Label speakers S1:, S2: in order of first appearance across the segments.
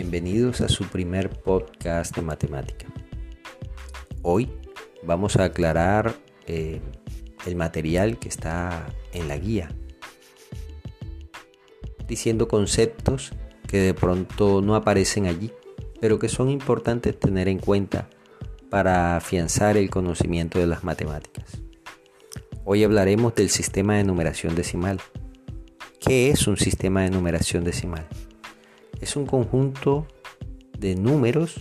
S1: Bienvenidos a su primer podcast de matemática. Hoy vamos a aclarar eh, el material que está en la guía, diciendo conceptos que de pronto no aparecen allí, pero que son importantes tener en cuenta para afianzar el conocimiento de las matemáticas. Hoy hablaremos del sistema de numeración decimal. ¿Qué es un sistema de numeración decimal? Es un conjunto de números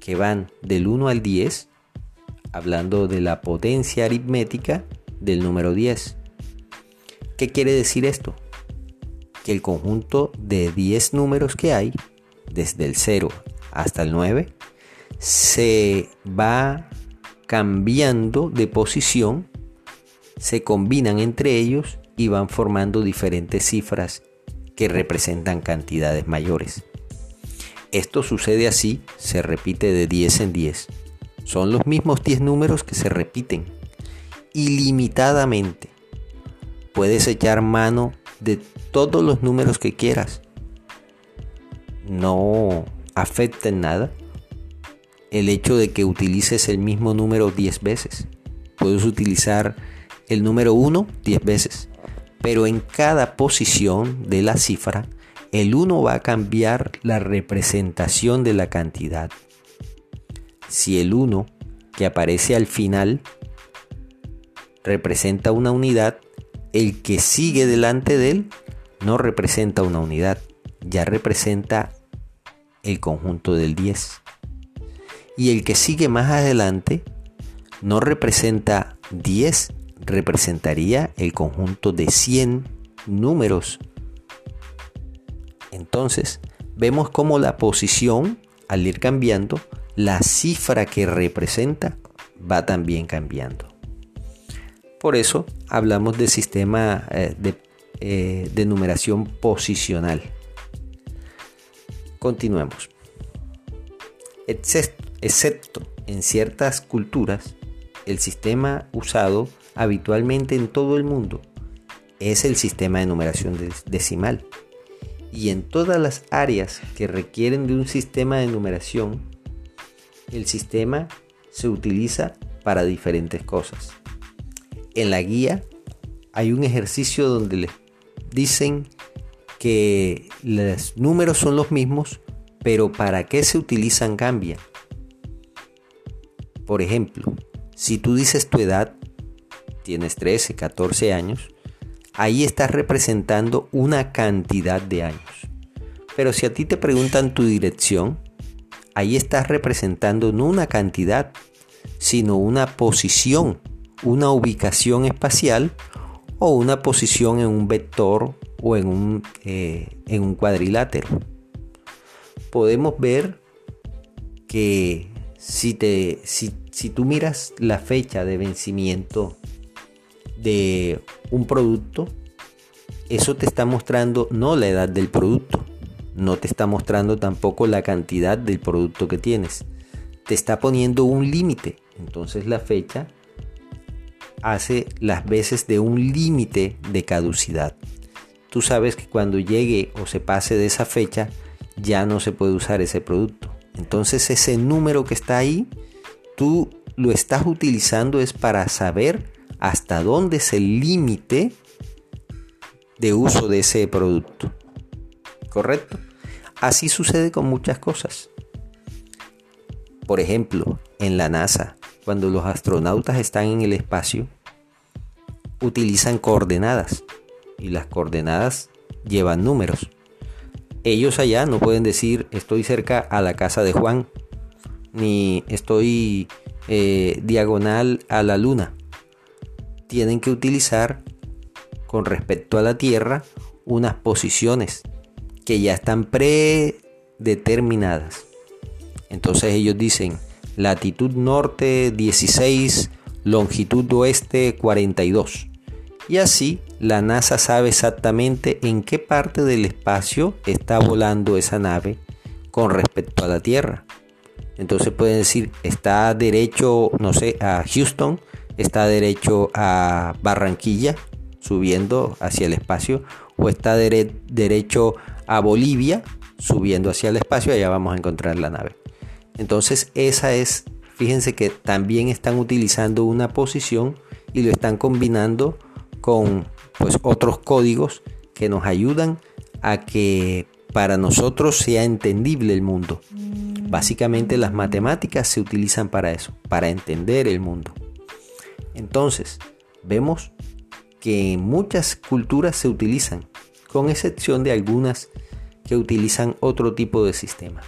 S1: que van del 1 al 10, hablando de la potencia aritmética del número 10. ¿Qué quiere decir esto? Que el conjunto de 10 números que hay, desde el 0 hasta el 9, se va cambiando de posición, se combinan entre ellos y van formando diferentes cifras que representan cantidades mayores. Esto sucede así, se repite de 10 en 10. Son los mismos 10 números que se repiten ilimitadamente. Puedes echar mano de todos los números que quieras. No afecta en nada el hecho de que utilices el mismo número 10 veces. Puedes utilizar el número 1 10 veces pero en cada posición de la cifra, el 1 va a cambiar la representación de la cantidad. Si el 1 que aparece al final representa una unidad, el que sigue delante de él no representa una unidad, ya representa el conjunto del 10. Y el que sigue más adelante no representa 10, representaría el conjunto de 100 números. Entonces, vemos cómo la posición, al ir cambiando, la cifra que representa va también cambiando. Por eso hablamos de sistema eh, de, eh, de numeración posicional. Continuemos. Excepto en ciertas culturas, el sistema usado habitualmente en todo el mundo es el sistema de numeración decimal. Y en todas las áreas que requieren de un sistema de numeración, el sistema se utiliza para diferentes cosas. En la guía hay un ejercicio donde les dicen que los números son los mismos, pero para qué se utilizan cambia. Por ejemplo, si tú dices tu edad, tienes 13, 14 años, ahí estás representando una cantidad de años. Pero si a ti te preguntan tu dirección, ahí estás representando no una cantidad, sino una posición, una ubicación espacial o una posición en un vector o en un, eh, en un cuadrilátero. Podemos ver que si, te, si, si tú miras la fecha de vencimiento de un producto, eso te está mostrando no la edad del producto, no te está mostrando tampoco la cantidad del producto que tienes, te está poniendo un límite. Entonces la fecha hace las veces de un límite de caducidad. Tú sabes que cuando llegue o se pase de esa fecha, ya no se puede usar ese producto. Entonces ese número que está ahí, tú lo estás utilizando es para saber hasta dónde es el límite de uso de ese producto. ¿Correcto? Así sucede con muchas cosas. Por ejemplo, en la NASA, cuando los astronautas están en el espacio, utilizan coordenadas y las coordenadas llevan números. Ellos allá no pueden decir estoy cerca a la casa de Juan, ni estoy eh, diagonal a la luna tienen que utilizar con respecto a la Tierra unas posiciones que ya están predeterminadas. Entonces ellos dicen latitud norte 16, longitud oeste 42. Y así la NASA sabe exactamente en qué parte del espacio está volando esa nave con respecto a la Tierra. Entonces pueden decir, está derecho, no sé, a Houston está derecho a Barranquilla, subiendo hacia el espacio, o está derecho a Bolivia, subiendo hacia el espacio, allá vamos a encontrar la nave. Entonces esa es, fíjense que también están utilizando una posición y lo están combinando con pues otros códigos que nos ayudan a que para nosotros sea entendible el mundo. Básicamente las matemáticas se utilizan para eso, para entender el mundo. Entonces, vemos que muchas culturas se utilizan, con excepción de algunas que utilizan otro tipo de sistema.